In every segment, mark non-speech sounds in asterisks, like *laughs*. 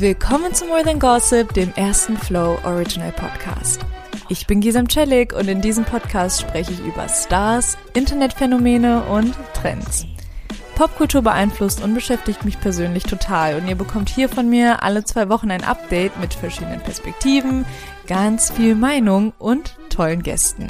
Willkommen zu More Than Gossip, dem ersten Flow Original Podcast. Ich bin Gisam Celik und in diesem Podcast spreche ich über Stars, Internetphänomene und Trends. Popkultur beeinflusst und beschäftigt mich persönlich total und ihr bekommt hier von mir alle zwei Wochen ein Update mit verschiedenen Perspektiven, ganz viel Meinung und tollen Gästen.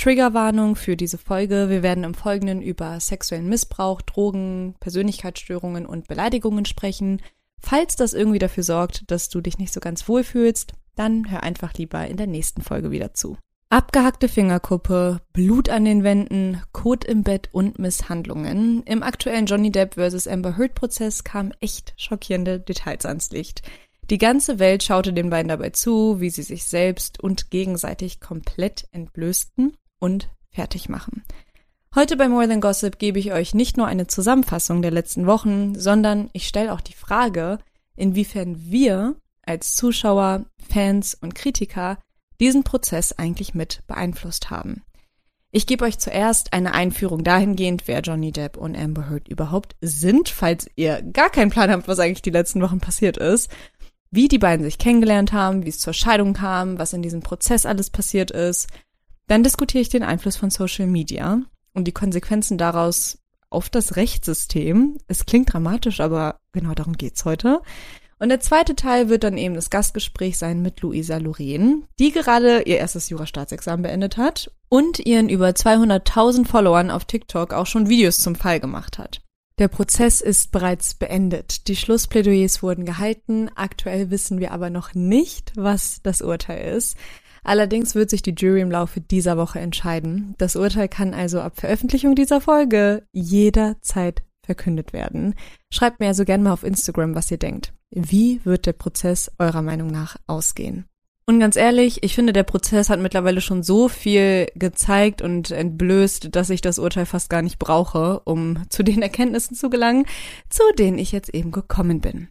Triggerwarnung für diese Folge. Wir werden im Folgenden über sexuellen Missbrauch, Drogen, Persönlichkeitsstörungen und Beleidigungen sprechen. Falls das irgendwie dafür sorgt, dass du dich nicht so ganz wohl fühlst, dann hör einfach lieber in der nächsten Folge wieder zu. Abgehackte Fingerkuppe, Blut an den Wänden, Kot im Bett und Misshandlungen. Im aktuellen Johnny Depp vs. Amber Heard Prozess kamen echt schockierende Details ans Licht. Die ganze Welt schaute den beiden dabei zu, wie sie sich selbst und gegenseitig komplett entblößten und fertig machen. Heute bei More Than Gossip gebe ich euch nicht nur eine Zusammenfassung der letzten Wochen, sondern ich stelle auch die Frage, inwiefern wir als Zuschauer, Fans und Kritiker diesen Prozess eigentlich mit beeinflusst haben. Ich gebe euch zuerst eine Einführung dahingehend, wer Johnny Depp und Amber Heard überhaupt sind, falls ihr gar keinen Plan habt, was eigentlich die letzten Wochen passiert ist, wie die beiden sich kennengelernt haben, wie es zur Scheidung kam, was in diesem Prozess alles passiert ist, dann diskutiere ich den Einfluss von Social Media und die Konsequenzen daraus auf das Rechtssystem. Es klingt dramatisch, aber genau darum geht's heute. Und der zweite Teil wird dann eben das Gastgespräch sein mit Luisa Loren, die gerade ihr erstes Jurastaatsexamen beendet hat und ihren über 200.000 Followern auf TikTok auch schon Videos zum Fall gemacht hat. Der Prozess ist bereits beendet. Die Schlussplädoyers wurden gehalten. Aktuell wissen wir aber noch nicht, was das Urteil ist. Allerdings wird sich die Jury im Laufe dieser Woche entscheiden. Das Urteil kann also ab Veröffentlichung dieser Folge jederzeit verkündet werden. Schreibt mir also gerne mal auf Instagram, was ihr denkt. Wie wird der Prozess eurer Meinung nach ausgehen? Und ganz ehrlich, ich finde, der Prozess hat mittlerweile schon so viel gezeigt und entblößt, dass ich das Urteil fast gar nicht brauche, um zu den Erkenntnissen zu gelangen, zu denen ich jetzt eben gekommen bin.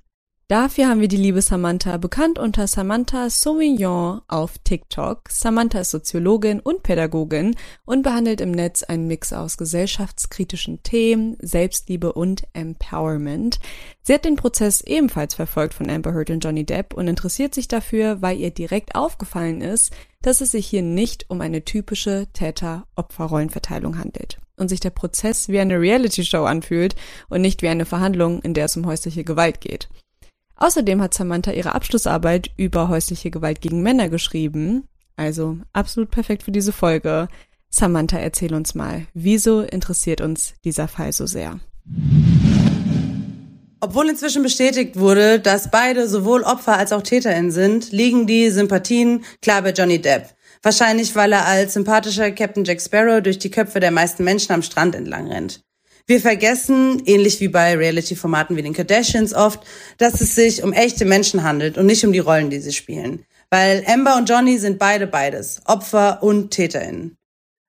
Dafür haben wir die liebe Samantha, bekannt unter Samantha Sauvignon auf TikTok. Samantha ist Soziologin und Pädagogin und behandelt im Netz einen Mix aus gesellschaftskritischen Themen, Selbstliebe und Empowerment. Sie hat den Prozess ebenfalls verfolgt von Amber Heard und Johnny Depp und interessiert sich dafür, weil ihr direkt aufgefallen ist, dass es sich hier nicht um eine typische Täter-Opfer-Rollenverteilung handelt und sich der Prozess wie eine Reality-Show anfühlt und nicht wie eine Verhandlung, in der es um häusliche Gewalt geht. Außerdem hat Samantha ihre Abschlussarbeit über häusliche Gewalt gegen Männer geschrieben. Also absolut perfekt für diese Folge. Samantha, erzähl uns mal, wieso interessiert uns dieser Fall so sehr? Obwohl inzwischen bestätigt wurde, dass beide sowohl Opfer als auch TäterInnen sind, liegen die Sympathien klar bei Johnny Depp. Wahrscheinlich, weil er als sympathischer Captain Jack Sparrow durch die Köpfe der meisten Menschen am Strand entlang rennt. Wir vergessen, ähnlich wie bei Reality-Formaten wie den Kardashians oft, dass es sich um echte Menschen handelt und nicht um die Rollen, die sie spielen. Weil Amber und Johnny sind beide beides, Opfer und TäterInnen.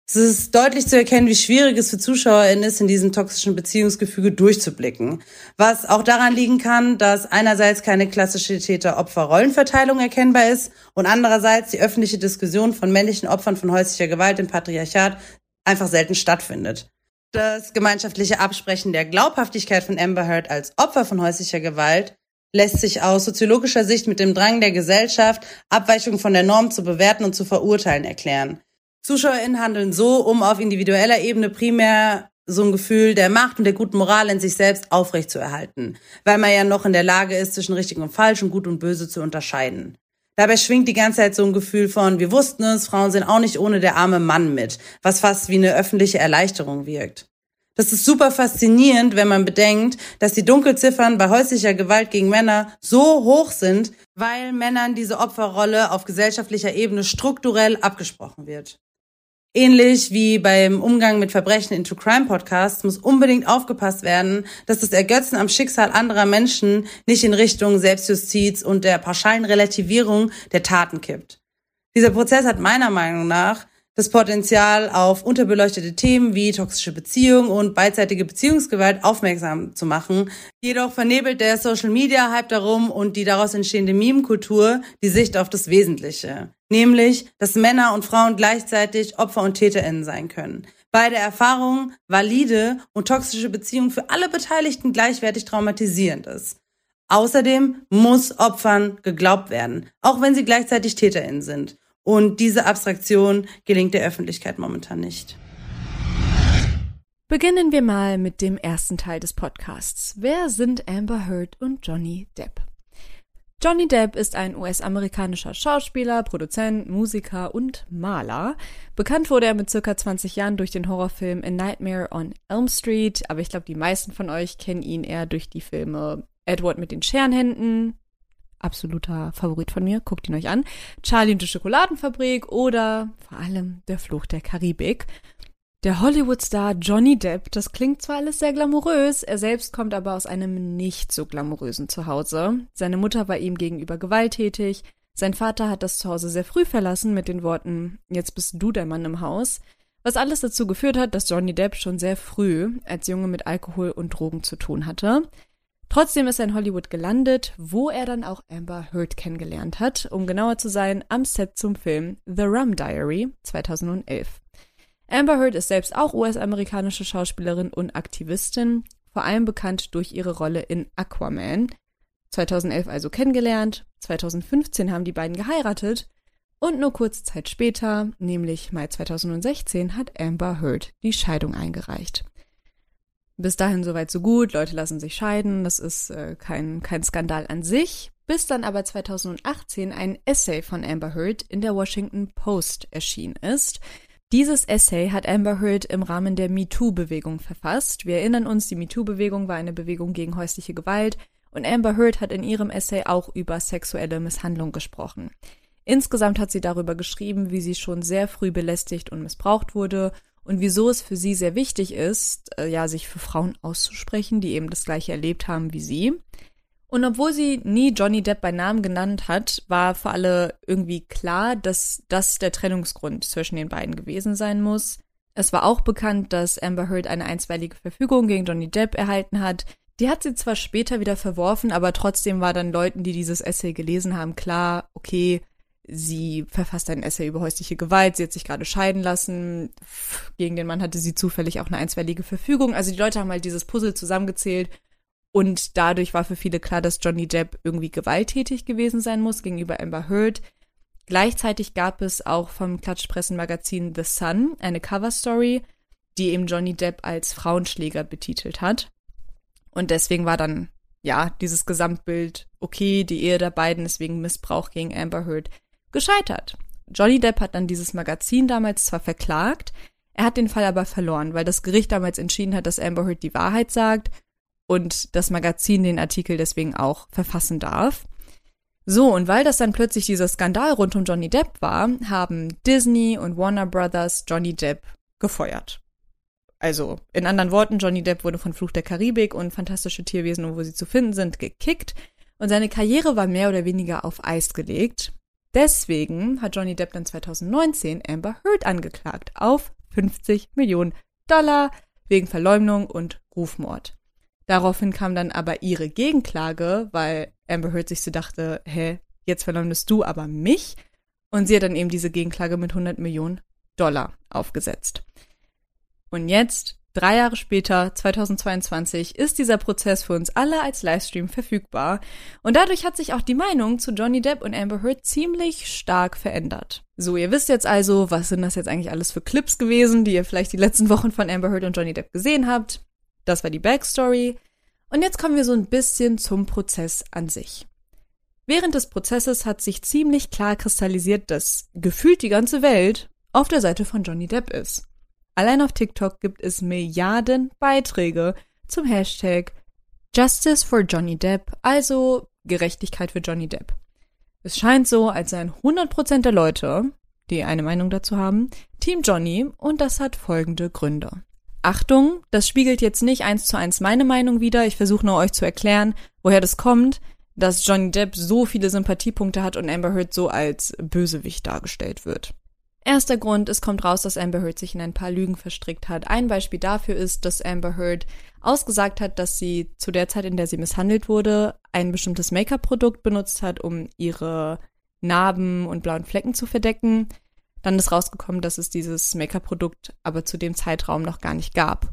Es ist deutlich zu erkennen, wie schwierig es für ZuschauerInnen ist, in diesem toxischen Beziehungsgefüge durchzublicken. Was auch daran liegen kann, dass einerseits keine klassische Täter-Opfer-Rollenverteilung erkennbar ist und andererseits die öffentliche Diskussion von männlichen Opfern von häuslicher Gewalt im Patriarchat einfach selten stattfindet. Das gemeinschaftliche Absprechen der Glaubhaftigkeit von Amber Heard als Opfer von häuslicher Gewalt lässt sich aus soziologischer Sicht mit dem Drang der Gesellschaft, Abweichungen von der Norm zu bewerten und zu verurteilen erklären. ZuschauerInnen handeln so, um auf individueller Ebene primär so ein Gefühl der Macht und der guten Moral in sich selbst aufrechtzuerhalten, weil man ja noch in der Lage ist, zwischen richtig und falsch und gut und böse zu unterscheiden. Dabei schwingt die ganze Zeit so ein Gefühl von, wir wussten es, Frauen sind auch nicht ohne der arme Mann mit, was fast wie eine öffentliche Erleichterung wirkt. Das ist super faszinierend, wenn man bedenkt, dass die Dunkelziffern bei häuslicher Gewalt gegen Männer so hoch sind, weil Männern diese Opferrolle auf gesellschaftlicher Ebene strukturell abgesprochen wird. Ähnlich wie beim Umgang mit Verbrechen in True Crime Podcasts muss unbedingt aufgepasst werden, dass das Ergötzen am Schicksal anderer Menschen nicht in Richtung Selbstjustiz und der pauschalen Relativierung der Taten kippt. Dieser Prozess hat meiner Meinung nach das Potenzial, auf unterbeleuchtete Themen wie toxische Beziehung und beidseitige Beziehungsgewalt aufmerksam zu machen. Jedoch vernebelt der Social Media Hype darum und die daraus entstehende Meme-Kultur die Sicht auf das Wesentliche. Nämlich, dass Männer und Frauen gleichzeitig Opfer und TäterInnen sein können. Beide Erfahrungen, valide und toxische Beziehungen für alle Beteiligten gleichwertig traumatisierend ist. Außerdem muss Opfern geglaubt werden, auch wenn sie gleichzeitig TäterInnen sind. Und diese Abstraktion gelingt der Öffentlichkeit momentan nicht. Beginnen wir mal mit dem ersten Teil des Podcasts. Wer sind Amber Heard und Johnny Depp? Johnny Depp ist ein US-amerikanischer Schauspieler, Produzent, Musiker und Maler. Bekannt wurde er mit circa 20 Jahren durch den Horrorfilm A Nightmare on Elm Street, aber ich glaube, die meisten von euch kennen ihn eher durch die Filme Edward mit den Scherenhänden, absoluter Favorit von mir, guckt ihn euch an. Charlie und die Schokoladenfabrik oder vor allem Der Fluch der Karibik. Der Hollywood-Star Johnny Depp, das klingt zwar alles sehr glamourös, er selbst kommt aber aus einem nicht so glamourösen Zuhause. Seine Mutter war ihm gegenüber gewalttätig, sein Vater hat das Zuhause sehr früh verlassen mit den Worten, jetzt bist du der Mann im Haus, was alles dazu geführt hat, dass Johnny Depp schon sehr früh als Junge mit Alkohol und Drogen zu tun hatte. Trotzdem ist er in Hollywood gelandet, wo er dann auch Amber Heard kennengelernt hat, um genauer zu sein, am Set zum Film The Rum Diary 2011. Amber Heard ist selbst auch US-amerikanische Schauspielerin und Aktivistin, vor allem bekannt durch ihre Rolle in Aquaman. 2011 also kennengelernt, 2015 haben die beiden geheiratet und nur kurze Zeit später, nämlich Mai 2016, hat Amber Heard die Scheidung eingereicht. Bis dahin soweit so gut, Leute lassen sich scheiden, das ist äh, kein, kein Skandal an sich. Bis dann aber 2018 ein Essay von Amber Heard in der Washington Post erschienen ist. Dieses Essay hat Amber Heard im Rahmen der MeToo-Bewegung verfasst. Wir erinnern uns, die MeToo-Bewegung war eine Bewegung gegen häusliche Gewalt und Amber Heard hat in ihrem Essay auch über sexuelle Misshandlung gesprochen. Insgesamt hat sie darüber geschrieben, wie sie schon sehr früh belästigt und missbraucht wurde und wieso es für sie sehr wichtig ist, äh, ja, sich für Frauen auszusprechen, die eben das gleiche erlebt haben wie sie. Und obwohl sie nie Johnny Depp bei Namen genannt hat, war für alle irgendwie klar, dass das der Trennungsgrund zwischen den beiden gewesen sein muss. Es war auch bekannt, dass Amber Heard eine einstweilige Verfügung gegen Johnny Depp erhalten hat. Die hat sie zwar später wieder verworfen, aber trotzdem war dann Leuten, die dieses Essay gelesen haben, klar, okay, Sie verfasst ein Essay über häusliche Gewalt. Sie hat sich gerade scheiden lassen. Gegen den Mann hatte sie zufällig auch eine einstweilige Verfügung. Also die Leute haben halt dieses Puzzle zusammengezählt. Und dadurch war für viele klar, dass Johnny Depp irgendwie gewalttätig gewesen sein muss gegenüber Amber Heard. Gleichzeitig gab es auch vom Klatschpressenmagazin The Sun eine Coverstory, die eben Johnny Depp als Frauenschläger betitelt hat. Und deswegen war dann, ja, dieses Gesamtbild, okay, die Ehe der beiden ist wegen Missbrauch gegen Amber Heard gescheitert. Johnny Depp hat dann dieses Magazin damals zwar verklagt, er hat den Fall aber verloren, weil das Gericht damals entschieden hat, dass Amber Heard die Wahrheit sagt und das Magazin den Artikel deswegen auch verfassen darf. So, und weil das dann plötzlich dieser Skandal rund um Johnny Depp war, haben Disney und Warner Brothers Johnny Depp gefeuert. Also, in anderen Worten, Johnny Depp wurde von Fluch der Karibik und Fantastische Tierwesen und wo sie zu finden sind, gekickt und seine Karriere war mehr oder weniger auf Eis gelegt. Deswegen hat Johnny Depp dann 2019 Amber Heard angeklagt auf 50 Millionen Dollar wegen Verleumdung und Rufmord. Daraufhin kam dann aber ihre Gegenklage, weil Amber Heard sich so dachte, hä, jetzt verleumdest du aber mich. Und sie hat dann eben diese Gegenklage mit 100 Millionen Dollar aufgesetzt. Und jetzt Drei Jahre später, 2022, ist dieser Prozess für uns alle als Livestream verfügbar. Und dadurch hat sich auch die Meinung zu Johnny Depp und Amber Heard ziemlich stark verändert. So, ihr wisst jetzt also, was sind das jetzt eigentlich alles für Clips gewesen, die ihr vielleicht die letzten Wochen von Amber Heard und Johnny Depp gesehen habt. Das war die Backstory. Und jetzt kommen wir so ein bisschen zum Prozess an sich. Während des Prozesses hat sich ziemlich klar kristallisiert, dass gefühlt die ganze Welt auf der Seite von Johnny Depp ist. Allein auf TikTok gibt es Milliarden Beiträge zum Hashtag Justice for Johnny Depp, also Gerechtigkeit für Johnny Depp. Es scheint so, als seien 100% der Leute, die eine Meinung dazu haben, Team Johnny und das hat folgende Gründe. Achtung, das spiegelt jetzt nicht eins zu eins meine Meinung wider. Ich versuche nur euch zu erklären, woher das kommt, dass Johnny Depp so viele Sympathiepunkte hat und Amber Heard so als Bösewicht dargestellt wird. Erster Grund, es kommt raus, dass Amber Heard sich in ein paar Lügen verstrickt hat. Ein Beispiel dafür ist, dass Amber Heard ausgesagt hat, dass sie zu der Zeit, in der sie misshandelt wurde, ein bestimmtes Make-up-Produkt benutzt hat, um ihre Narben und blauen Flecken zu verdecken. Dann ist rausgekommen, dass es dieses Make-up-Produkt aber zu dem Zeitraum noch gar nicht gab.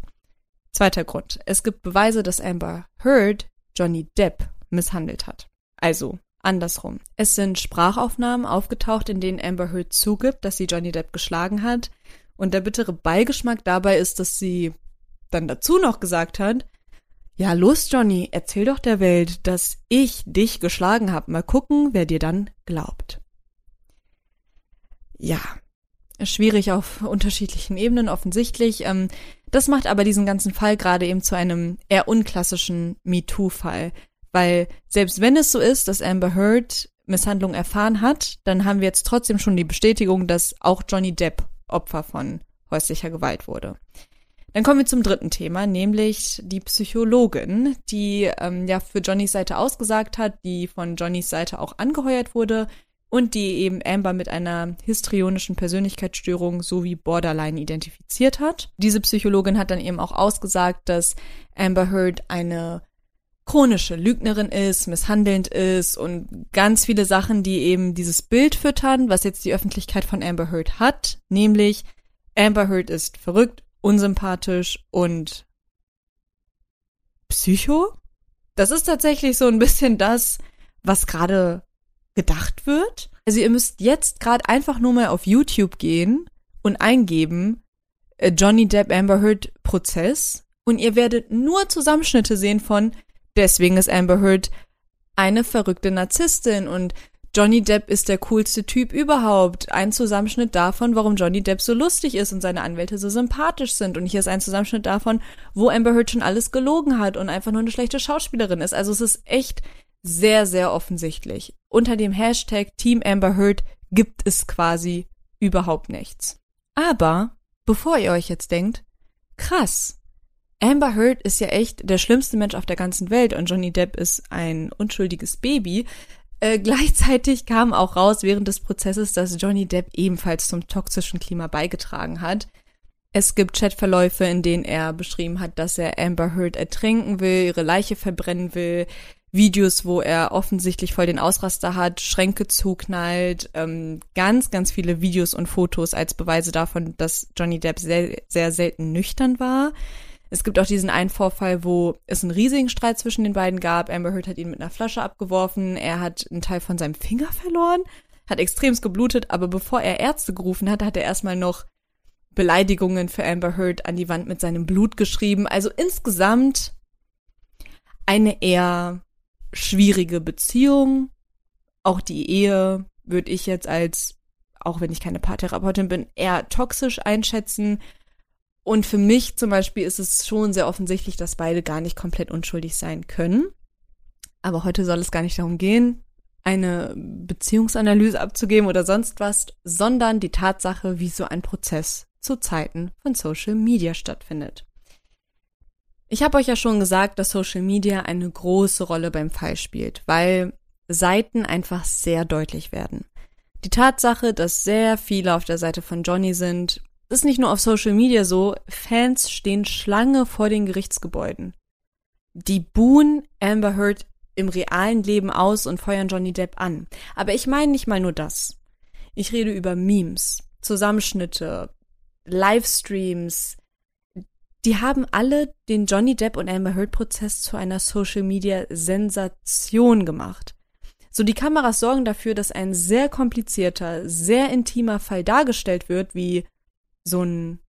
Zweiter Grund. Es gibt Beweise, dass Amber Heard Johnny Depp misshandelt hat. Also andersrum. Es sind Sprachaufnahmen aufgetaucht, in denen Amber Heard zugibt, dass sie Johnny Depp geschlagen hat. Und der bittere Beigeschmack dabei ist, dass sie dann dazu noch gesagt hat, ja, los, Johnny, erzähl doch der Welt, dass ich dich geschlagen habe. Mal gucken, wer dir dann glaubt. Ja, schwierig auf unterschiedlichen Ebenen offensichtlich. Ähm, das macht aber diesen ganzen Fall gerade eben zu einem eher unklassischen MeToo-Fall. Weil selbst wenn es so ist, dass Amber Heard Misshandlung erfahren hat, dann haben wir jetzt trotzdem schon die Bestätigung, dass auch Johnny Depp Opfer von häuslicher Gewalt wurde. Dann kommen wir zum dritten Thema, nämlich die Psychologin, die ähm, ja für Johnnys Seite ausgesagt hat, die von Johnnys Seite auch angeheuert wurde und die eben Amber mit einer histrionischen Persönlichkeitsstörung sowie Borderline identifiziert hat. Diese Psychologin hat dann eben auch ausgesagt, dass Amber Heard eine chronische Lügnerin ist, misshandelnd ist und ganz viele Sachen, die eben dieses Bild füttern, was jetzt die Öffentlichkeit von Amber Heard hat, nämlich Amber Heard ist verrückt, unsympathisch und psycho. Das ist tatsächlich so ein bisschen das, was gerade gedacht wird. Also ihr müsst jetzt gerade einfach nur mal auf YouTube gehen und eingeben äh, Johnny Depp Amber Heard Prozess und ihr werdet nur Zusammenschnitte sehen von deswegen ist Amber Heard eine verrückte Narzisstin und Johnny Depp ist der coolste Typ überhaupt. Ein Zusammenschnitt davon, warum Johnny Depp so lustig ist und seine Anwälte so sympathisch sind. Und hier ist ein Zusammenschnitt davon, wo Amber Heard schon alles gelogen hat und einfach nur eine schlechte Schauspielerin ist. Also es ist echt sehr, sehr offensichtlich. Unter dem Hashtag Team Amber Heard gibt es quasi überhaupt nichts. Aber bevor ihr euch jetzt denkt, krass, Amber Heard ist ja echt der schlimmste Mensch auf der ganzen Welt und Johnny Depp ist ein unschuldiges Baby, äh, *laughs* gleichzeitig kam auch raus während des Prozesses, dass Johnny Depp ebenfalls zum toxischen Klima beigetragen hat. Es gibt Chatverläufe, in denen er beschrieben hat, dass er Amber Heard ertränken will, ihre Leiche verbrennen will. Videos, wo er offensichtlich voll den Ausraster hat, Schränke zuknallt, ähm, ganz, ganz viele Videos und Fotos als Beweise davon, dass Johnny Depp sehr, sehr selten nüchtern war. Es gibt auch diesen einen Vorfall, wo es einen riesigen Streit zwischen den beiden gab. Amber Heard hat ihn mit einer Flasche abgeworfen. Er hat einen Teil von seinem Finger verloren, hat extremst geblutet, aber bevor er Ärzte gerufen hat, hat er erstmal noch Beleidigungen für Amber Heard an die Wand mit seinem Blut geschrieben. Also insgesamt eine eher schwierige Beziehung. Auch die Ehe würde ich jetzt als, auch wenn ich keine Paartherapeutin bin, eher toxisch einschätzen. Und für mich zum Beispiel ist es schon sehr offensichtlich, dass beide gar nicht komplett unschuldig sein können. Aber heute soll es gar nicht darum gehen, eine Beziehungsanalyse abzugeben oder sonst was, sondern die Tatsache, wie so ein Prozess zu Zeiten von Social Media stattfindet. Ich habe euch ja schon gesagt, dass Social Media eine große Rolle beim Fall spielt, weil Seiten einfach sehr deutlich werden. Die Tatsache, dass sehr viele auf der Seite von Johnny sind, ist nicht nur auf Social Media so, Fans stehen Schlange vor den Gerichtsgebäuden. Die buhen Amber Heard im realen Leben aus und feuern Johnny Depp an. Aber ich meine nicht mal nur das. Ich rede über Memes, Zusammenschnitte, Livestreams. Die haben alle den Johnny Depp und Amber Heard Prozess zu einer Social Media Sensation gemacht. So die Kameras sorgen dafür, dass ein sehr komplizierter, sehr intimer Fall dargestellt wird, wie so ein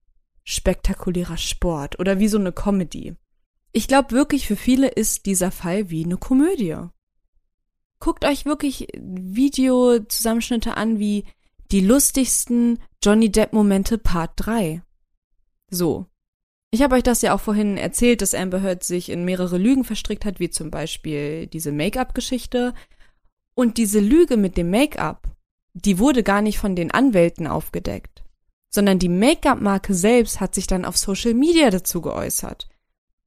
spektakulärer Sport oder wie so eine Comedy. Ich glaube wirklich, für viele ist dieser Fall wie eine Komödie. Guckt euch wirklich Videozusammenschnitte an wie die lustigsten Johnny Depp Momente Part 3. So. Ich habe euch das ja auch vorhin erzählt, dass Amber Heard sich in mehrere Lügen verstrickt hat, wie zum Beispiel diese Make-up-Geschichte. Und diese Lüge mit dem Make-up, die wurde gar nicht von den Anwälten aufgedeckt, sondern die Make-up-Marke selbst hat sich dann auf Social Media dazu geäußert.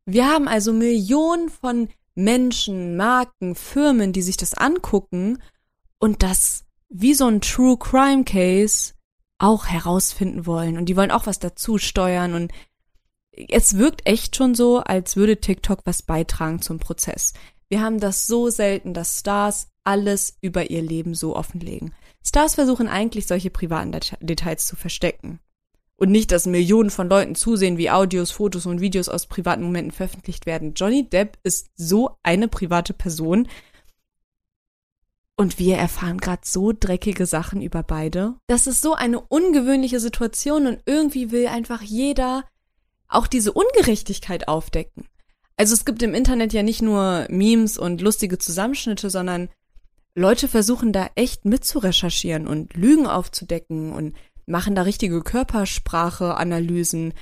Wir haben also Millionen von Menschen, Marken, Firmen, die sich das angucken und das wie so ein True Crime Case auch herausfinden wollen und die wollen auch was dazu steuern und es wirkt echt schon so, als würde TikTok was beitragen zum Prozess. Wir haben das so selten, dass Stars alles über ihr Leben so offenlegen. Stars versuchen eigentlich solche privaten Details zu verstecken. Und nicht, dass Millionen von Leuten zusehen, wie Audios, Fotos und Videos aus privaten Momenten veröffentlicht werden. Johnny Depp ist so eine private Person. Und wir erfahren gerade so dreckige Sachen über beide. Das ist so eine ungewöhnliche Situation und irgendwie will einfach jeder auch diese Ungerechtigkeit aufdecken. Also es gibt im Internet ja nicht nur Memes und lustige Zusammenschnitte, sondern Leute versuchen da echt mitzurecherchieren und Lügen aufzudecken und machen da richtige Körpersprache-Analysen,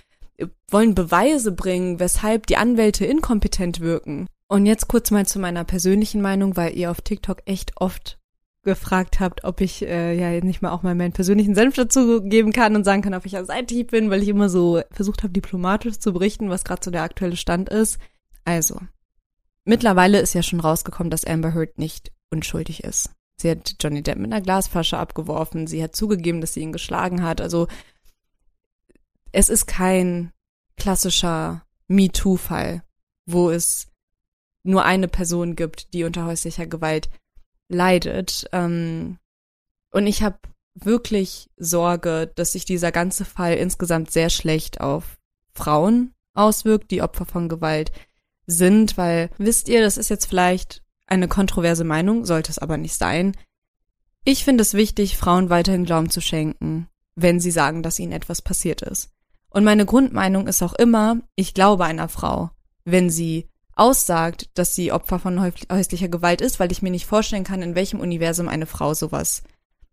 wollen Beweise bringen, weshalb die Anwälte inkompetent wirken. Und jetzt kurz mal zu meiner persönlichen Meinung, weil ihr auf TikTok echt oft gefragt habt, ob ich äh, ja nicht mal auch mal meinen persönlichen Senf dazu geben kann und sagen kann, ob ich ja seitig bin, weil ich immer so versucht habe, diplomatisch zu berichten, was gerade so der aktuelle Stand ist. Also, mittlerweile ist ja schon rausgekommen, dass Amber Heard nicht unschuldig ist. Sie hat Johnny Depp mit einer Glasflasche abgeworfen, sie hat zugegeben, dass sie ihn geschlagen hat. Also, es ist kein klassischer MeToo-Fall, wo es nur eine Person gibt, die unter häuslicher Gewalt leidet. Ähm, und ich habe wirklich Sorge, dass sich dieser ganze Fall insgesamt sehr schlecht auf Frauen auswirkt, die Opfer von Gewalt sind, weil wisst ihr, das ist jetzt vielleicht eine kontroverse Meinung, sollte es aber nicht sein. Ich finde es wichtig, Frauen weiterhin Glauben zu schenken, wenn sie sagen, dass ihnen etwas passiert ist. Und meine Grundmeinung ist auch immer, ich glaube einer Frau, wenn sie aussagt, dass sie Opfer von häuslicher Gewalt ist, weil ich mir nicht vorstellen kann, in welchem Universum eine Frau sowas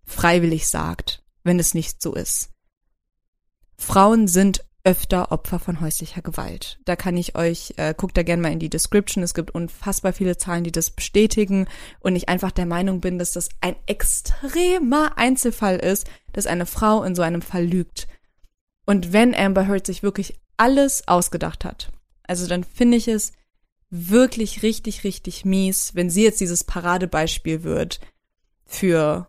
freiwillig sagt, wenn es nicht so ist. Frauen sind öfter Opfer von häuslicher Gewalt. Da kann ich euch, äh, guckt da gerne mal in die Description, es gibt unfassbar viele Zahlen, die das bestätigen und ich einfach der Meinung bin, dass das ein extremer Einzelfall ist, dass eine Frau in so einem Fall lügt. Und wenn Amber Heard sich wirklich alles ausgedacht hat, also dann finde ich es wirklich richtig, richtig mies, wenn sie jetzt dieses Paradebeispiel wird für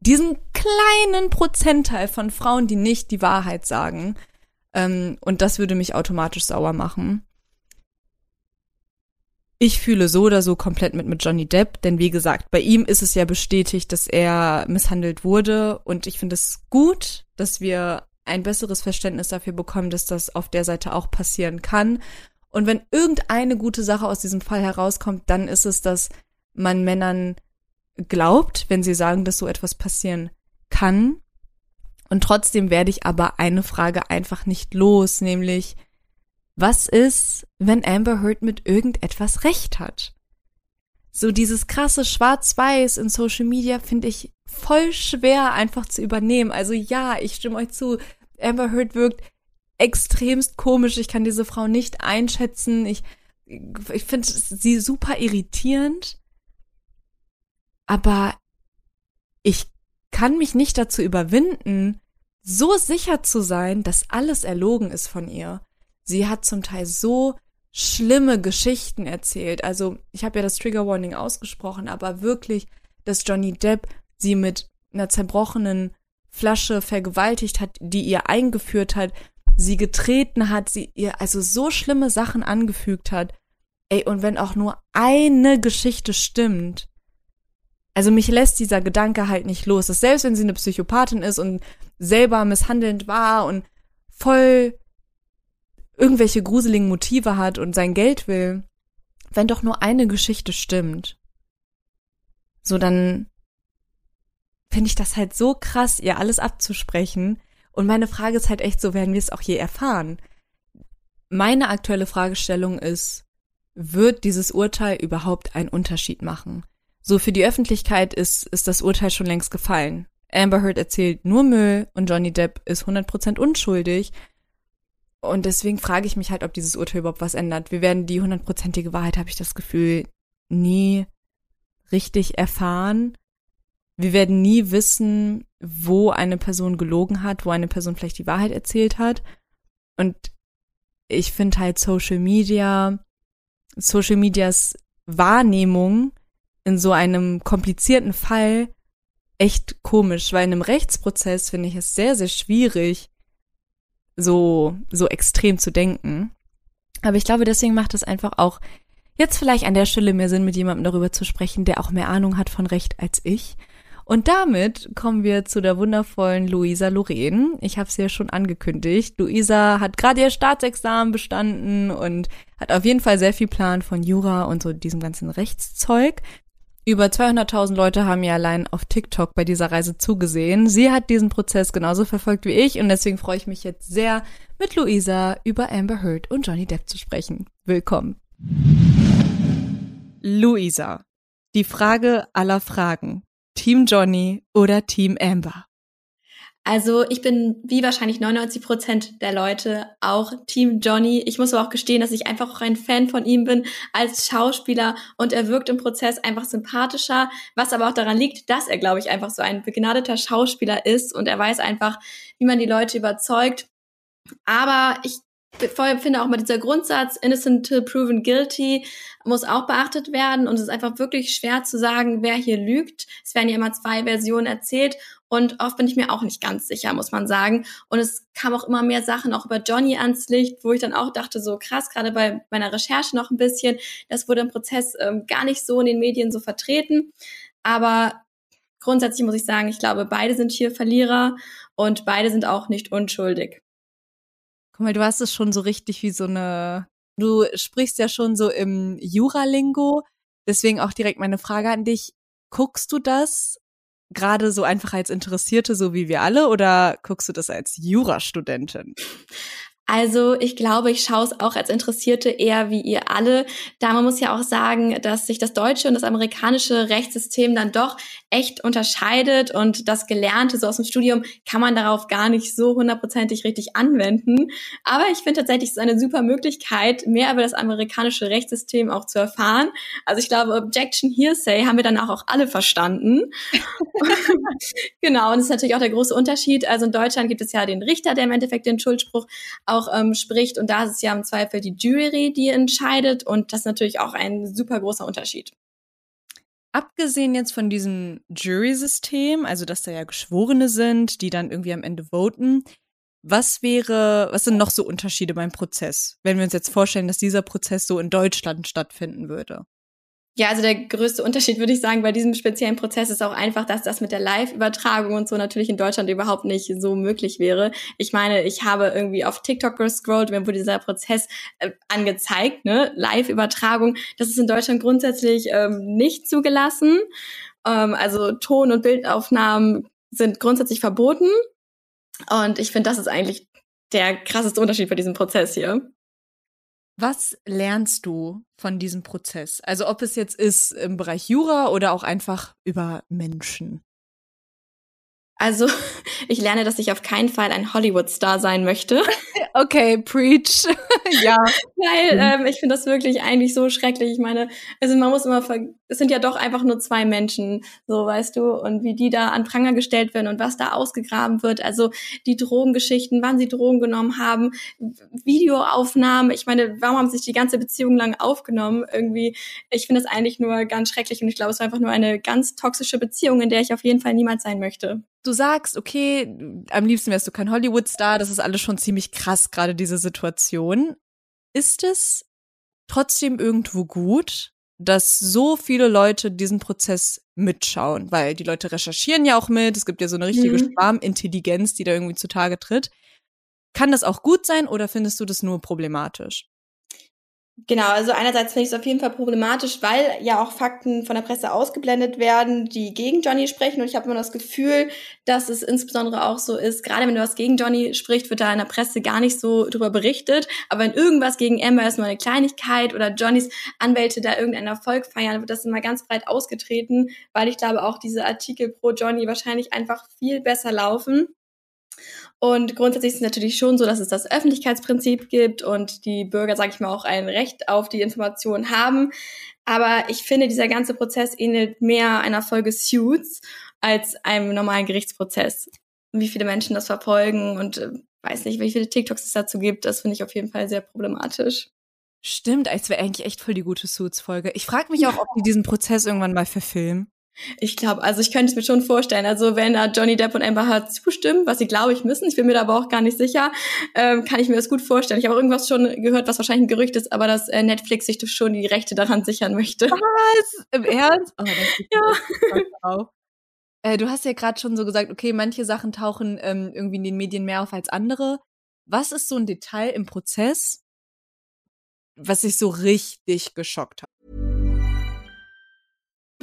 diesen kleinen Prozentteil von Frauen, die nicht die Wahrheit sagen. Ähm, und das würde mich automatisch sauer machen. Ich fühle so oder so komplett mit mit Johnny Depp, denn wie gesagt, bei ihm ist es ja bestätigt, dass er misshandelt wurde und ich finde es gut, dass wir ein besseres Verständnis dafür bekommen, dass das auf der Seite auch passieren kann und wenn irgendeine gute Sache aus diesem Fall herauskommt, dann ist es, dass man Männern glaubt, wenn sie sagen, dass so etwas passieren kann. Und trotzdem werde ich aber eine Frage einfach nicht los, nämlich, was ist, wenn Amber Heard mit irgendetwas recht hat? So dieses krasse Schwarz-Weiß in Social Media finde ich voll schwer einfach zu übernehmen. Also ja, ich stimme euch zu, Amber Heard wirkt extremst komisch. Ich kann diese Frau nicht einschätzen. Ich, ich finde sie super irritierend. Aber ich kann mich nicht dazu überwinden, so sicher zu sein, dass alles erlogen ist von ihr. Sie hat zum Teil so schlimme Geschichten erzählt. Also ich habe ja das Trigger Warning ausgesprochen, aber wirklich, dass Johnny Depp sie mit einer zerbrochenen Flasche vergewaltigt hat, die ihr eingeführt hat, sie getreten hat, sie ihr also so schlimme Sachen angefügt hat. Ey, und wenn auch nur eine Geschichte stimmt, also mich lässt dieser Gedanke halt nicht los, dass selbst wenn sie eine Psychopathin ist und selber misshandelnd war und voll irgendwelche gruseligen Motive hat und sein Geld will, wenn doch nur eine Geschichte stimmt, so dann finde ich das halt so krass, ihr alles abzusprechen, und meine Frage ist halt echt so, werden wir es auch je erfahren? Meine aktuelle Fragestellung ist, wird dieses Urteil überhaupt einen Unterschied machen? So für die Öffentlichkeit ist, ist das Urteil schon längst gefallen. Amber Heard erzählt nur Müll und Johnny Depp ist 100% unschuldig. Und deswegen frage ich mich halt, ob dieses Urteil überhaupt was ändert. Wir werden die hundertprozentige Wahrheit, habe ich das Gefühl, nie richtig erfahren. Wir werden nie wissen, wo eine Person gelogen hat, wo eine Person vielleicht die Wahrheit erzählt hat. Und ich finde halt Social Media, Social Medias Wahrnehmung in so einem komplizierten Fall echt komisch, weil in einem Rechtsprozess finde ich es sehr, sehr schwierig, so, so extrem zu denken. Aber ich glaube, deswegen macht es einfach auch jetzt vielleicht an der Stelle mehr Sinn, mit jemandem darüber zu sprechen, der auch mehr Ahnung hat von Recht als ich. Und damit kommen wir zu der wundervollen Luisa Loren. Ich habe sie ja schon angekündigt. Luisa hat gerade ihr Staatsexamen bestanden und hat auf jeden Fall sehr viel Plan von Jura und so diesem ganzen Rechtszeug. Über 200.000 Leute haben ihr allein auf TikTok bei dieser Reise zugesehen. Sie hat diesen Prozess genauso verfolgt wie ich und deswegen freue ich mich jetzt sehr, mit Luisa über Amber Heard und Johnny Depp zu sprechen. Willkommen. Luisa, die Frage aller Fragen. Team Johnny oder Team Amber? Also ich bin wie wahrscheinlich 99 Prozent der Leute auch Team Johnny. Ich muss aber auch gestehen, dass ich einfach auch ein Fan von ihm bin als Schauspieler und er wirkt im Prozess einfach sympathischer, was aber auch daran liegt, dass er, glaube ich, einfach so ein begnadeter Schauspieler ist und er weiß einfach, wie man die Leute überzeugt. Aber ich finde auch mal dieser Grundsatz, innocent till proven guilty, muss auch beachtet werden. Und es ist einfach wirklich schwer zu sagen, wer hier lügt. Es werden ja immer zwei Versionen erzählt. Und oft bin ich mir auch nicht ganz sicher, muss man sagen. Und es kam auch immer mehr Sachen auch über Johnny ans Licht, wo ich dann auch dachte, so krass, gerade bei meiner Recherche noch ein bisschen, das wurde im Prozess ähm, gar nicht so in den Medien so vertreten. Aber grundsätzlich muss ich sagen, ich glaube, beide sind hier Verlierer und beide sind auch nicht unschuldig. Guck mal, du hast es schon so richtig wie so eine, du sprichst ja schon so im Jura-Lingo. Deswegen auch direkt meine Frage an dich. Guckst du das gerade so einfach als Interessierte, so wie wir alle, oder guckst du das als Jurastudentin? *laughs* Also ich glaube, ich schaue es auch als Interessierte eher wie ihr alle. Da man muss ja auch sagen, dass sich das deutsche und das amerikanische Rechtssystem dann doch echt unterscheidet und das Gelernte so aus dem Studium kann man darauf gar nicht so hundertprozentig richtig anwenden. Aber ich finde tatsächlich, es ist eine super Möglichkeit, mehr über das amerikanische Rechtssystem auch zu erfahren. Also ich glaube, Objection Hearsay haben wir dann auch, auch alle verstanden. *laughs* genau, und das ist natürlich auch der große Unterschied. Also in Deutschland gibt es ja den Richter, der im Endeffekt den Schuldspruch auch ähm, spricht. Und da ist es ja im Zweifel die Jury, die entscheidet. Und das ist natürlich auch ein super großer Unterschied. Abgesehen jetzt von diesem Jury-System, also dass da ja Geschworene sind, die dann irgendwie am Ende voten, was wäre, was sind noch so Unterschiede beim Prozess, wenn wir uns jetzt vorstellen, dass dieser Prozess so in Deutschland stattfinden würde? Ja, also der größte Unterschied würde ich sagen bei diesem speziellen Prozess ist auch einfach, dass das mit der Live-Übertragung und so natürlich in Deutschland überhaupt nicht so möglich wäre. Ich meine, ich habe irgendwie auf TikTok gescrollt, mir wurde dieser Prozess äh, angezeigt, ne, Live-Übertragung. Das ist in Deutschland grundsätzlich ähm, nicht zugelassen. Ähm, also Ton- und Bildaufnahmen sind grundsätzlich verboten. Und ich finde, das ist eigentlich der krasseste Unterschied bei diesem Prozess hier. Was lernst du von diesem Prozess? Also ob es jetzt ist im Bereich Jura oder auch einfach über Menschen? Also, *laughs* ich lerne, dass ich auf keinen Fall ein Hollywood-Star sein möchte. *laughs* Okay, preach. *laughs* ja. Weil mhm. ähm, ich finde das wirklich eigentlich so schrecklich. Ich meine, also man muss immer, es sind ja doch einfach nur zwei Menschen, so weißt du, und wie die da an Pranger gestellt werden und was da ausgegraben wird. Also die Drogengeschichten, wann sie Drogen genommen haben, Videoaufnahmen. Ich meine, warum haben sie sich die ganze Beziehung lang aufgenommen? Irgendwie, ich finde das eigentlich nur ganz schrecklich und ich glaube, es war einfach nur eine ganz toxische Beziehung, in der ich auf jeden Fall niemals sein möchte du sagst, okay, am liebsten wärst du kein Hollywood-Star, das ist alles schon ziemlich krass, gerade diese Situation. Ist es trotzdem irgendwo gut, dass so viele Leute diesen Prozess mitschauen? Weil die Leute recherchieren ja auch mit, es gibt ja so eine richtige mhm. Schwarmintelligenz, die da irgendwie zutage tritt. Kann das auch gut sein oder findest du das nur problematisch? Genau, also einerseits finde ich es auf jeden Fall problematisch, weil ja auch Fakten von der Presse ausgeblendet werden, die gegen Johnny sprechen. Und ich habe immer das Gefühl, dass es insbesondere auch so ist, gerade wenn du was gegen Johnny spricht, wird da in der Presse gar nicht so drüber berichtet. Aber wenn irgendwas gegen Amber ist, nur eine Kleinigkeit oder Johnnys Anwälte da irgendeinen Erfolg feiern, wird das immer ganz breit ausgetreten, weil ich glaube auch diese Artikel pro Johnny wahrscheinlich einfach viel besser laufen. Und grundsätzlich ist es natürlich schon so, dass es das Öffentlichkeitsprinzip gibt und die Bürger, sage ich mal, auch ein Recht auf die Information haben. Aber ich finde, dieser ganze Prozess ähnelt mehr einer Folge Suits. als einem normalen Gerichtsprozess. Wie viele Menschen das verfolgen und äh, weiß nicht, wie viele TikToks es dazu gibt, das finde ich auf jeden Fall sehr problematisch. Stimmt, es wäre eigentlich echt voll die gute Suits-Folge. Ich frage mich auch, ob die diesen Prozess irgendwann mal verfilmen. Ich glaube, also ich könnte es mir schon vorstellen. Also wenn da Johnny Depp und Amber Heard zustimmen, was sie glaube ich müssen, ich bin mir da aber auch gar nicht sicher, ähm, kann ich mir das gut vorstellen. Ich habe irgendwas schon gehört, was wahrscheinlich ein Gerücht ist, aber dass äh, Netflix sich schon die Rechte daran sichern möchte. Was? Im *laughs* Ernst? Oh, ja. Äh, du hast ja gerade schon so gesagt, okay, manche Sachen tauchen ähm, irgendwie in den Medien mehr auf als andere. Was ist so ein Detail im Prozess, was sich so richtig geschockt hat?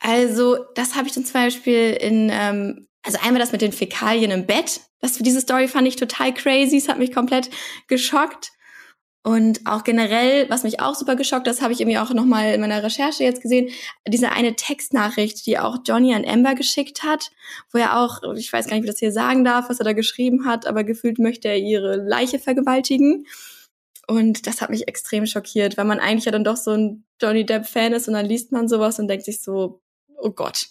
Also, das habe ich zum Beispiel in, ähm, also einmal das mit den Fäkalien im Bett. Das, diese Story fand ich total crazy. Es hat mich komplett geschockt. Und auch generell, was mich auch super geschockt, das habe ich irgendwie auch nochmal in meiner Recherche jetzt gesehen, diese eine Textnachricht, die auch Johnny an Amber geschickt hat, wo er auch, ich weiß gar nicht, wie das hier sagen darf, was er da geschrieben hat, aber gefühlt möchte er ihre Leiche vergewaltigen. Und das hat mich extrem schockiert, weil man eigentlich ja dann doch so ein Johnny Depp-Fan ist und dann liest man sowas und denkt sich so, oh Gott.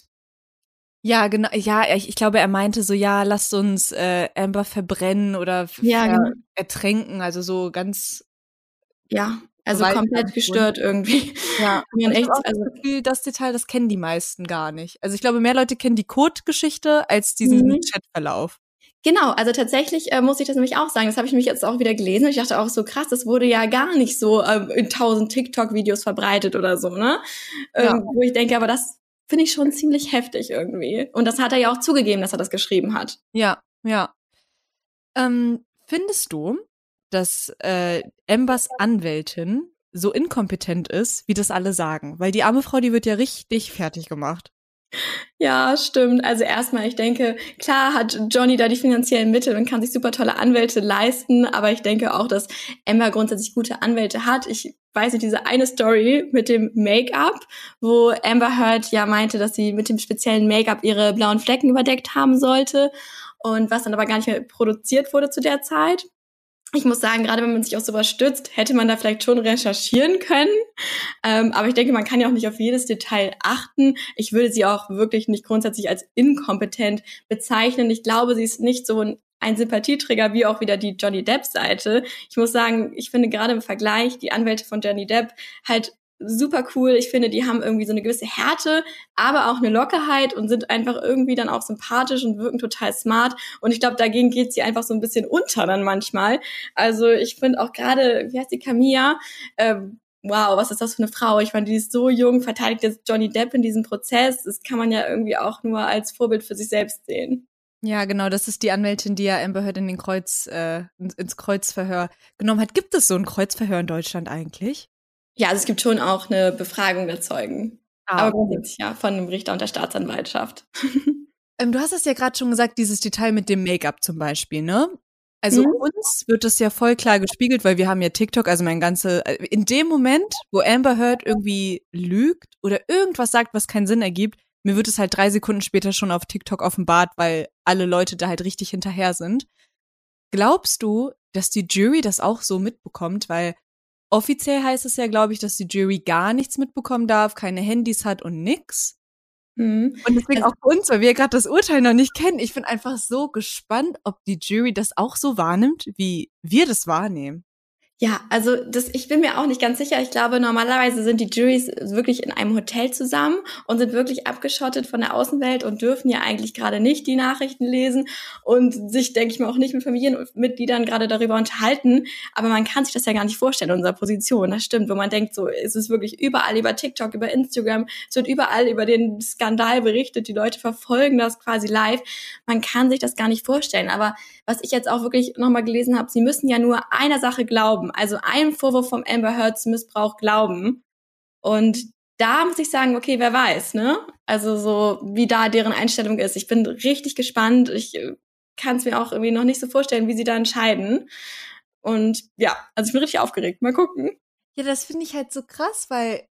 Ja, genau. Ja, ich, ich glaube, er meinte so, ja, lasst uns äh, Amber verbrennen oder Ja, genau. ertränken. Also so ganz. Ja, also komplett gestört irgendwie. Ja, *laughs* ich echt, auch also das Gefühl, das Detail, das kennen die meisten gar nicht. Also ich glaube, mehr Leute kennen die Code-Geschichte als diesen Mhm. Chatverlauf. Genau, also tatsächlich äh, muss ich das nämlich auch sagen. Das habe ich mich jetzt auch wieder gelesen. Ich dachte auch so krass, das wurde ja gar nicht so ähm, in tausend TikTok-Videos verbreitet oder so, ne? Ähm, Ja. Wo ich denke, aber das finde ich schon ziemlich heftig irgendwie. Und das hat er ja auch zugegeben, dass er das geschrieben hat. Ja, ja. Ähm, findest du, dass äh, Ambers Anwältin so inkompetent ist, wie das alle sagen? Weil die arme Frau, die wird ja richtig fertig gemacht. Ja, stimmt. Also erstmal, ich denke, klar hat Johnny da die finanziellen Mittel und kann sich super tolle Anwälte leisten, aber ich denke auch, dass Amber grundsätzlich gute Anwälte hat. Ich weiß nicht, diese eine Story mit dem Make-up, wo Amber Heard ja meinte, dass sie mit dem speziellen Make-up ihre blauen Flecken überdeckt haben sollte und was dann aber gar nicht mehr produziert wurde zu der Zeit. Ich muss sagen, gerade wenn man sich auf sowas stützt, hätte man da vielleicht schon recherchieren können. Ähm, aber ich denke, man kann ja auch nicht auf jedes Detail achten. Ich würde sie auch wirklich nicht grundsätzlich als inkompetent bezeichnen. Ich glaube, sie ist nicht so ein, ein Sympathieträger wie auch wieder die Johnny Depp-Seite. Ich muss sagen, ich finde gerade im Vergleich die Anwälte von Johnny Depp halt super cool. Ich finde, die haben irgendwie so eine gewisse Härte, aber auch eine Lockerheit und sind einfach irgendwie dann auch sympathisch und wirken total smart. Und ich glaube, dagegen geht sie einfach so ein bisschen unter dann manchmal. Also ich finde auch gerade, wie heißt die Camilla? Ähm, wow, was ist das für eine Frau? Ich meine, die ist so jung, verteidigt jetzt Johnny Depp in diesem Prozess. Das kann man ja irgendwie auch nur als Vorbild für sich selbst sehen. Ja, genau, das ist die Anwältin, die ja Amber Heard in den Kreuz, äh, ins, ins Kreuzverhör genommen hat. Gibt es so ein Kreuzverhör in Deutschland eigentlich? Ja, also es gibt schon auch eine Befragung der Zeugen. Ah, Aber grundsätzlich ja, von einem Richter und der Staatsanwaltschaft. *laughs* Ähm, du hast es ja gerade schon gesagt, dieses Detail mit dem Make-up zum Beispiel, ne? Also Mhm. uns wird das ja voll klar gespiegelt, weil wir haben ja TikTok, also mein ganze, äh, in dem Moment, wo Amber Heard irgendwie lügt oder irgendwas sagt, was keinen Sinn ergibt, mir wird es halt drei Sekunden später schon auf TikTok offenbart, weil alle Leute da halt richtig hinterher sind. Glaubst du, dass die Jury das auch so mitbekommt? Weil offiziell heißt es ja, glaube ich, dass die Jury gar nichts mitbekommen darf, keine Handys hat und nix. Mhm. Und deswegen Also- auch uns, weil wir gerade das Urteil noch nicht kennen. Ich bin einfach so gespannt, ob die Jury das auch so wahrnimmt, wie wir das wahrnehmen. Ja, also das, ich bin mir auch nicht ganz sicher. Ich glaube, normalerweise sind die Juries wirklich in einem Hotel zusammen und sind wirklich abgeschottet von der Außenwelt und dürfen ja eigentlich gerade nicht die Nachrichten lesen und sich, denke ich mal, auch nicht mit Familienmitgliedern gerade darüber unterhalten. Aber man kann sich das ja gar nicht vorstellen in unserer Position. Das stimmt, wo man denkt, so es ist wirklich überall über TikTok, über Instagram, es wird überall über den Skandal berichtet. Die Leute verfolgen das quasi live. Man kann sich das gar nicht vorstellen. Aber was ich jetzt auch wirklich nochmal gelesen habe, sie müssen ja nur einer Sache glauben, also einem Vorwurf vom Amber Heards Missbrauch glauben. Und da muss ich sagen, okay, wer weiß, ne? Also so, wie da deren Einstellung ist. Ich bin richtig gespannt. Ich äh, kann es mir auch irgendwie noch nicht so vorstellen, wie sie da entscheiden. Und ja, also ich bin richtig aufgeregt. Mal gucken. Ja, das finde ich halt so krass, weil,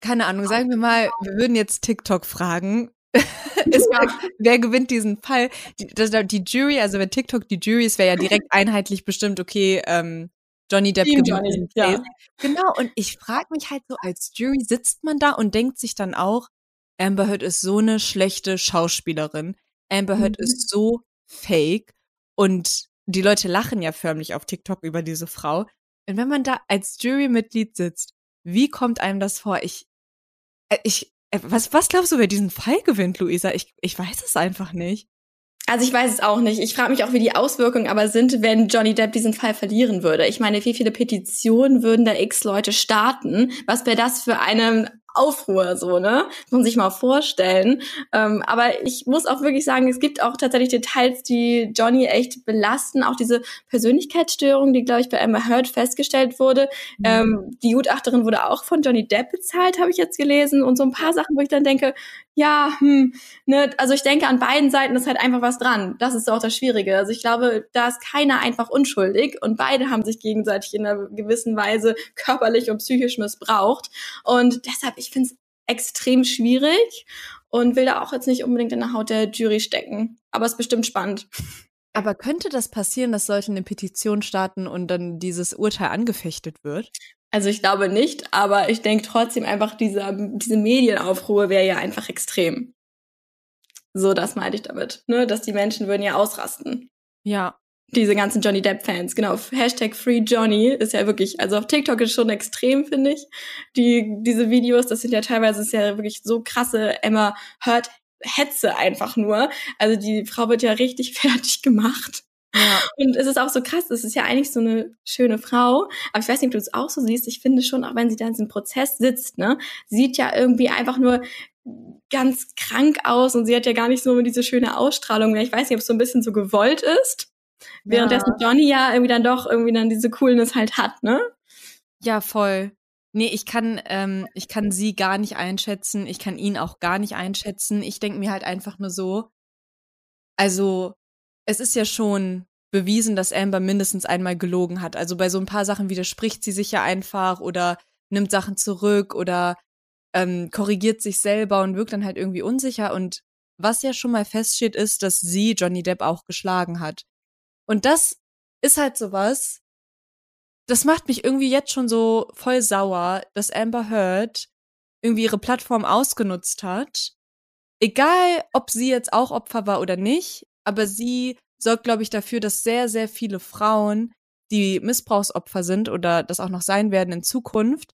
keine Ahnung, sagen wir mal, wir würden jetzt TikTok fragen. *laughs* wär, wer gewinnt diesen Fall? Die, das, die Jury, also wenn TikTok die Jury ist, wäre ja direkt einheitlich bestimmt, okay, ähm, Johnny Depp Team gewinnt Johnny, ja. Genau, und ich frage mich halt so, als Jury sitzt man da und denkt sich dann auch, Amber Heard ist so eine schlechte Schauspielerin. Amber Heard Mhm. ist so fake. Und die Leute lachen ja förmlich auf TikTok über diese Frau. Und wenn man da als Jurymitglied sitzt, wie kommt einem das vor? Ich, äh, ich, äh, was, was glaubst du, wer diesen Fall gewinnt, Luisa? Ich, ich weiß es einfach nicht. Also ich weiß es auch nicht. Ich frage mich auch, wie die Auswirkungen aber sind, wenn Johnny Depp diesen Fall verlieren würde. Ich meine, wie viele Petitionen würden da x Leute starten? Was wäre das für eine Aufruhr so, ne? Muss man sich mal vorstellen. Ähm, aber ich muss auch wirklich sagen, es gibt auch tatsächlich Details, die Johnny echt belasten. Auch diese Persönlichkeitsstörung, die, glaube ich, bei Amber Heard festgestellt wurde. Ähm, die Gutachterin wurde auch von Johnny Depp bezahlt, habe ich jetzt gelesen. Und so ein paar Sachen, wo ich dann denke, ja, hm, ne, also ich denke, an beiden Seiten ist halt einfach was dran. Das ist auch das Schwierige. Also ich glaube, da ist keiner einfach unschuldig und beide haben sich gegenseitig in einer gewissen Weise körperlich und psychisch missbraucht. Und deshalb, ich finde es extrem schwierig und will da auch jetzt nicht unbedingt in der Haut der Jury stecken. Aber es ist bestimmt spannend. Aber könnte das passieren, dass Leute eine Petition starten und dann dieses Urteil angefechtet wird? Also ich glaube nicht, aber ich denke trotzdem einfach, diese, diese Medienaufruhr wäre ja einfach extrem. So, das meinte ich damit, ne? Dass die Menschen würden ja ausrasten. Ja. Diese ganzen Johnny Depp-Fans, genau. Hashtag Free Johnny ist ja wirklich, also auf TikTok ist schon extrem, finde ich. Die, diese Videos, das sind ja teilweise ist ja wirklich so krasse Emma Hurt Hetze einfach nur. Also die Frau wird ja richtig *laughs* fertig gemacht. Ja. Und es ist auch so krass, es ist ja eigentlich so eine schöne Frau, aber ich weiß nicht, ob du es auch so siehst. Ich finde schon, auch wenn sie da in diesem Prozess sitzt, ne, sieht ja irgendwie einfach nur ganz krank aus und sie hat ja gar nicht so diese schöne Ausstrahlung mehr. Ich weiß nicht, ob es so ein bisschen so gewollt ist. Währenddessen Johnny ja irgendwie dann doch irgendwie dann diese Coolness halt hat, ne? Ja, voll. Nee, ich kann, ähm, ich kann sie gar nicht einschätzen. Ich kann ihn auch gar nicht einschätzen. Ich denke mir halt einfach nur so, also, es ist ja schon bewiesen, dass Amber mindestens einmal gelogen hat. Also bei so ein paar Sachen widerspricht sie sich ja einfach oder nimmt Sachen zurück oder ähm, korrigiert sich selber und wirkt dann halt irgendwie unsicher. Und was ja schon mal feststeht, ist, dass sie Johnny Depp auch geschlagen hat. Und das ist halt sowas, das macht mich irgendwie jetzt schon so voll sauer, dass Amber Heard irgendwie ihre Plattform ausgenutzt hat. Egal, ob sie jetzt auch Opfer war oder nicht, aber sie sorgt, glaube ich, dafür, dass sehr, sehr viele Frauen, die Missbrauchsopfer sind oder das auch noch sein werden in Zukunft,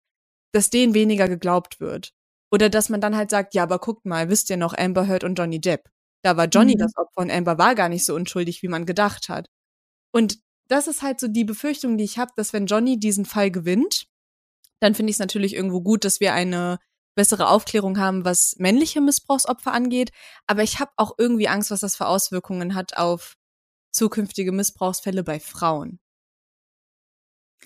dass denen weniger geglaubt wird. Oder dass man dann halt sagt, ja, aber guckt mal, wisst ihr noch Amber Heard und Johnny Depp? Da war Johnny Mhm. das Opfer und Amber war gar nicht so unschuldig, wie man gedacht hat. Und das ist halt so die Befürchtung, die ich habe, dass wenn Johnny diesen Fall gewinnt, dann finde ich es natürlich irgendwo gut, dass wir eine bessere Aufklärung haben, was männliche Missbrauchsopfer angeht. Aber ich habe auch irgendwie Angst, was das für Auswirkungen hat auf zukünftige Missbrauchsfälle bei Frauen.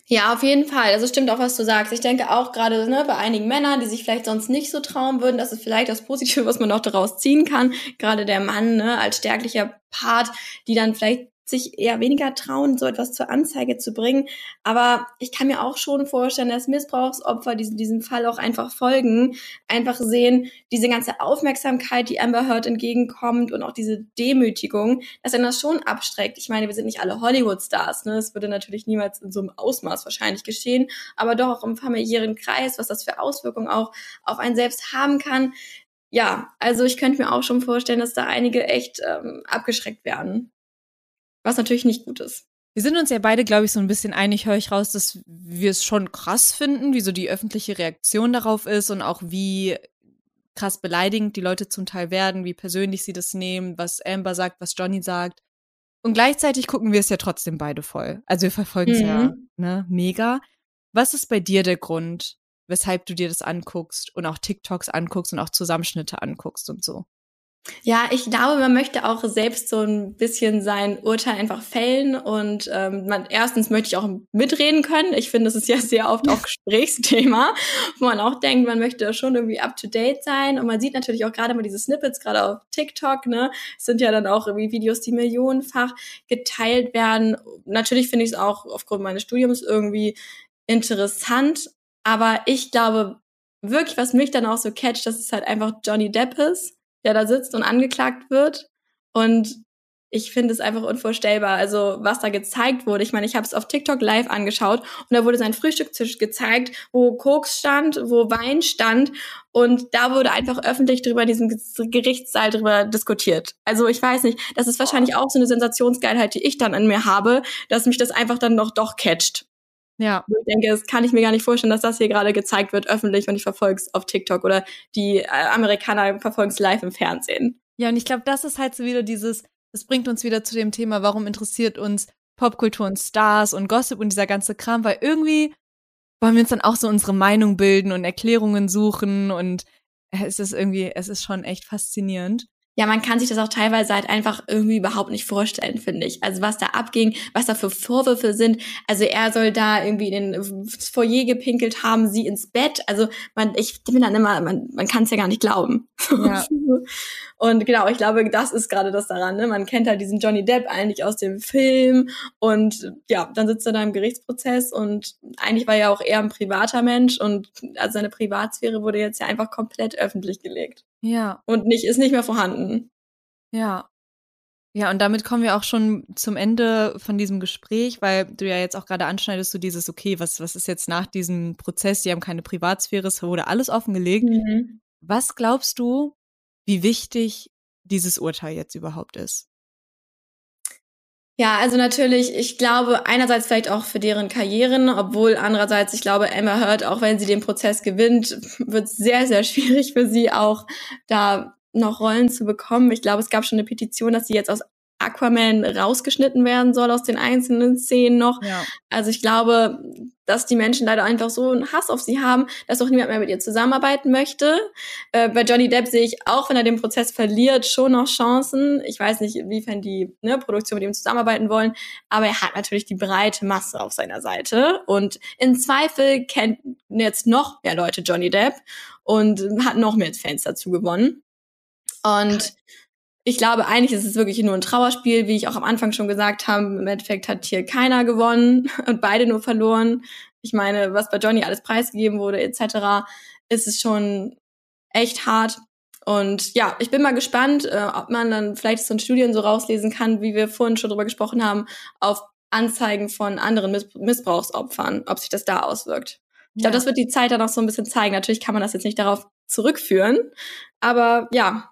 Ja, auf jeden Fall. Also stimmt auch, was du sagst. Ich denke auch gerade ne, bei einigen Männern, die sich vielleicht sonst nicht so trauen würden, das ist vielleicht das Positive, *laughs* was man auch daraus ziehen kann. Gerade der Mann ne, als stärklicher Part, die dann vielleicht sich eher weniger trauen, so etwas zur Anzeige zu bringen. Aber ich kann mir auch schon vorstellen, dass Missbrauchsopfer diesem, diesem Fall auch einfach folgen, einfach sehen, diese ganze Aufmerksamkeit, die Amber Heard entgegenkommt und auch diese Demütigung, dass dann das schon abstreckt. Ich meine, wir sind nicht alle Hollywood-Stars, ne? Das würde natürlich niemals in so einem Ausmaß wahrscheinlich geschehen, aber doch auch im familiären Kreis, was das für Auswirkungen auch auf einen selbst haben kann. Ja, also ich könnte mir auch schon vorstellen, dass da einige echt ähm, abgeschreckt werden. Was natürlich nicht gut ist. Wir sind uns ja beide, glaube ich, so ein bisschen einig, höre ich raus, dass wir es schon krass finden, wie so die öffentliche Reaktion darauf ist und auch wie krass beleidigend die Leute zum Teil werden, wie persönlich sie das nehmen, was Amber sagt, was Johnny sagt. Und gleichzeitig gucken wir es ja trotzdem beide voll. Also wir verfolgen es Mhm. ja ne, mega. Was ist bei dir der Grund, weshalb du dir das anguckst und auch TikToks anguckst und auch Zusammenschnitte anguckst und so? Ja, ich glaube, man möchte auch selbst so ein bisschen sein Urteil einfach fällen und ähm, man erstens möchte ich auch mitreden können. Ich finde, das ist ja sehr oft auch *laughs* Gesprächsthema, wo man auch denkt, man möchte schon irgendwie up to date sein und man sieht natürlich auch gerade mal diese Snippets gerade auf TikTok, ne, es sind ja dann auch irgendwie Videos, die millionenfach geteilt werden. Natürlich finde ich es auch aufgrund meines Studiums irgendwie interessant, aber ich glaube wirklich, was mich dann auch so catcht, dass es halt einfach Johnny Depp ist der da sitzt und angeklagt wird. Und ich finde es einfach unvorstellbar, also was da gezeigt wurde. Ich meine, ich habe es auf TikTok live angeschaut und da wurde sein Frühstückstisch gezeigt, wo Koks stand, wo Wein stand und da wurde einfach öffentlich drüber in diesem Gerichtssaal drüber diskutiert. Also ich weiß nicht, das ist wahrscheinlich auch so eine Sensationsgeilheit, die ich dann in mir habe, dass mich das einfach dann noch doch catcht. Ja. Ich denke, das kann ich mir gar nicht vorstellen, dass das hier gerade gezeigt wird öffentlich und ich verfolge es auf TikTok oder die äh, Amerikaner verfolgen es live im Fernsehen. Ja, und ich glaube, das ist halt so wieder dieses, das bringt uns wieder zu dem Thema, warum interessiert uns Popkultur und Stars und Gossip und dieser ganze Kram, weil irgendwie wollen wir uns dann auch so unsere Meinung bilden und Erklärungen suchen und es ist irgendwie, es ist schon echt faszinierend ja, man kann sich das auch teilweise halt einfach irgendwie überhaupt nicht vorstellen, finde ich. Also was da abging, was da für Vorwürfe sind. Also er soll da irgendwie in den Foyer gepinkelt haben, sie ins Bett. Also man, ich bin dann immer, man, man kann es ja gar nicht glauben. Ja. *laughs* und genau, ich glaube, das ist gerade das daran. Ne? Man kennt halt diesen Johnny Depp eigentlich aus dem Film und ja, dann sitzt er da im Gerichtsprozess und eigentlich war er auch eher ein privater Mensch und also seine Privatsphäre wurde jetzt ja einfach komplett öffentlich gelegt. Ja. Und nicht, ist nicht mehr vorhanden. Ja. Ja, und damit kommen wir auch schon zum Ende von diesem Gespräch, weil du ja jetzt auch gerade anschneidest, so dieses, okay, was, was ist jetzt nach diesem Prozess? Die haben keine Privatsphäre, es wurde alles offengelegt. Mhm. Was glaubst du, wie wichtig dieses Urteil jetzt überhaupt ist? Ja, also natürlich, ich glaube einerseits vielleicht auch für deren Karrieren, obwohl andererseits, ich glaube, Emma Hurt, auch wenn sie den Prozess gewinnt, wird sehr, sehr *laughs* schwierig für sie auch da noch Rollen zu bekommen. Ich glaube, es gab schon eine Petition, dass sie jetzt aus Aquaman rausgeschnitten werden soll aus den einzelnen Szenen noch. Ja. Also ich glaube, dass die Menschen leider einfach so einen Hass auf sie haben, dass auch niemand mehr mit ihr zusammenarbeiten möchte. Äh, bei Johnny Depp sehe ich auch, wenn er den Prozess verliert, schon noch Chancen. Ich weiß nicht, inwiefern die ne, Produktion mit ihm zusammenarbeiten wollen, aber er hat natürlich die breite Masse auf seiner Seite und in Zweifel kennt jetzt noch mehr Leute Johnny Depp und hat noch mehr Fans dazu gewonnen. Und ich glaube, eigentlich ist es wirklich nur ein Trauerspiel, wie ich auch am Anfang schon gesagt habe. Im Endeffekt hat hier keiner gewonnen *laughs* und beide nur verloren. Ich meine, was bei Johnny alles preisgegeben wurde, etc., ist es schon echt hart. Und ja, ich bin mal gespannt, äh, ob man dann vielleicht so ein Studien so rauslesen kann, wie wir vorhin schon drüber gesprochen haben, auf Anzeigen von anderen Miss Missbrauchsopfern, ob sich das da auswirkt. Ich ja. glaube, das wird die Zeit dann auch so ein bisschen zeigen. Natürlich kann man das jetzt nicht darauf zurückführen, aber ja,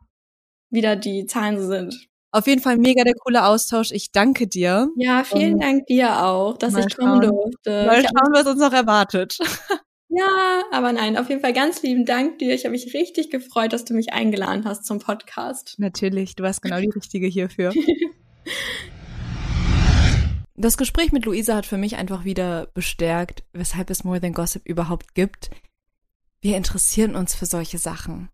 wieder die Zahlen so sind. Auf jeden Fall mega der coole Austausch. Ich danke dir. Ja, vielen Und Dank dir auch, dass ich kommen durfte. Mal schauen, was uns noch erwartet. *laughs* Ja, aber nein, auf jeden Fall ganz lieben Dank dir. Ich habe mich richtig gefreut, dass du mich eingeladen hast zum Podcast. Natürlich, du warst genau die *laughs* Richtige hierfür. *laughs* Das Gespräch mit Luisa hat für mich einfach wieder bestärkt, weshalb es More Than Gossip überhaupt gibt. Wir interessieren uns für solche Sachen.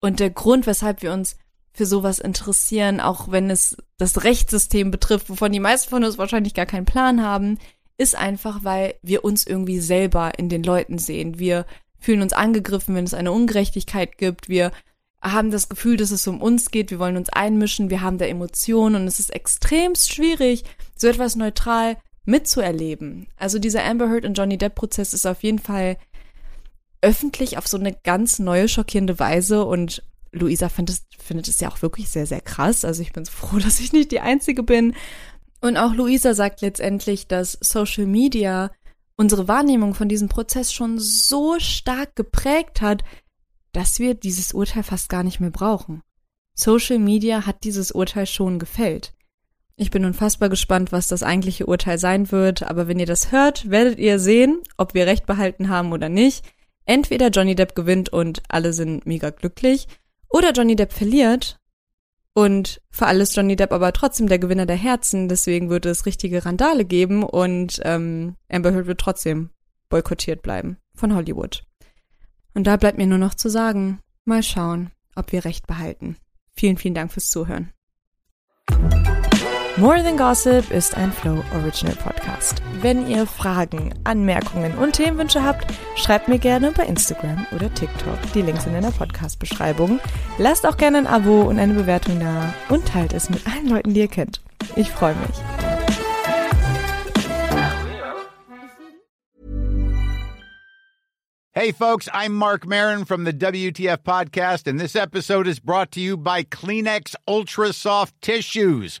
Und der Grund, weshalb wir uns für sowas interessieren, auch wenn es das Rechtssystem betrifft, wovon die meisten von uns wahrscheinlich gar keinen Plan haben, ist einfach, weil wir uns irgendwie selber in den Leuten sehen. Wir fühlen uns angegriffen, wenn es eine Ungerechtigkeit gibt. Wir haben das Gefühl, dass es um uns geht. Wir wollen uns einmischen. Wir haben da Emotionen und es ist extremst schwierig, so etwas neutral mitzuerleben. Also dieser Amber Heard und Johnny Depp Prozess ist auf jeden Fall öffentlich auf so eine ganz neue, schockierende Weise und Luisa findet, findet es ja auch wirklich sehr, sehr krass. Also ich bin so froh, *laughs* dass ich nicht die Einzige bin. Und auch Luisa sagt letztendlich, dass Social Media unsere Wahrnehmung von diesem Prozess schon so stark geprägt hat, dass wir dieses Urteil fast gar nicht mehr brauchen. Social Media hat dieses Urteil schon gefällt. Ich bin unfassbar gespannt, was das eigentliche Urteil sein wird, aber wenn ihr das hört, werdet ihr sehen, ob wir recht behalten haben oder nicht. Entweder Johnny Depp gewinnt und alle sind mega glücklich, oder Johnny Depp verliert und für alles Johnny Depp aber trotzdem der Gewinner der Herzen, deswegen würde es richtige Randale geben und ähm, Amber Heard wird trotzdem boykottiert bleiben von Hollywood. Und da bleibt mir nur noch zu sagen, mal schauen, ob wir recht behalten. Vielen, vielen Dank fürs Zuhören. More Than Gossip ist ein Flow Original Podcast. Wenn ihr Fragen, Anmerkungen und Themenwünsche habt, schreibt mir gerne bei Instagram oder TikTok. Die Links sind in der Podcast-Beschreibung. Lasst auch gerne ein Abo und eine Bewertung da und teilt es mit allen Leuten, die ihr kennt. Ich freue mich. Hey, folks, I'm Mark Marin from the WTF Podcast, and this episode is brought to you by Kleenex Ultra Soft Tissues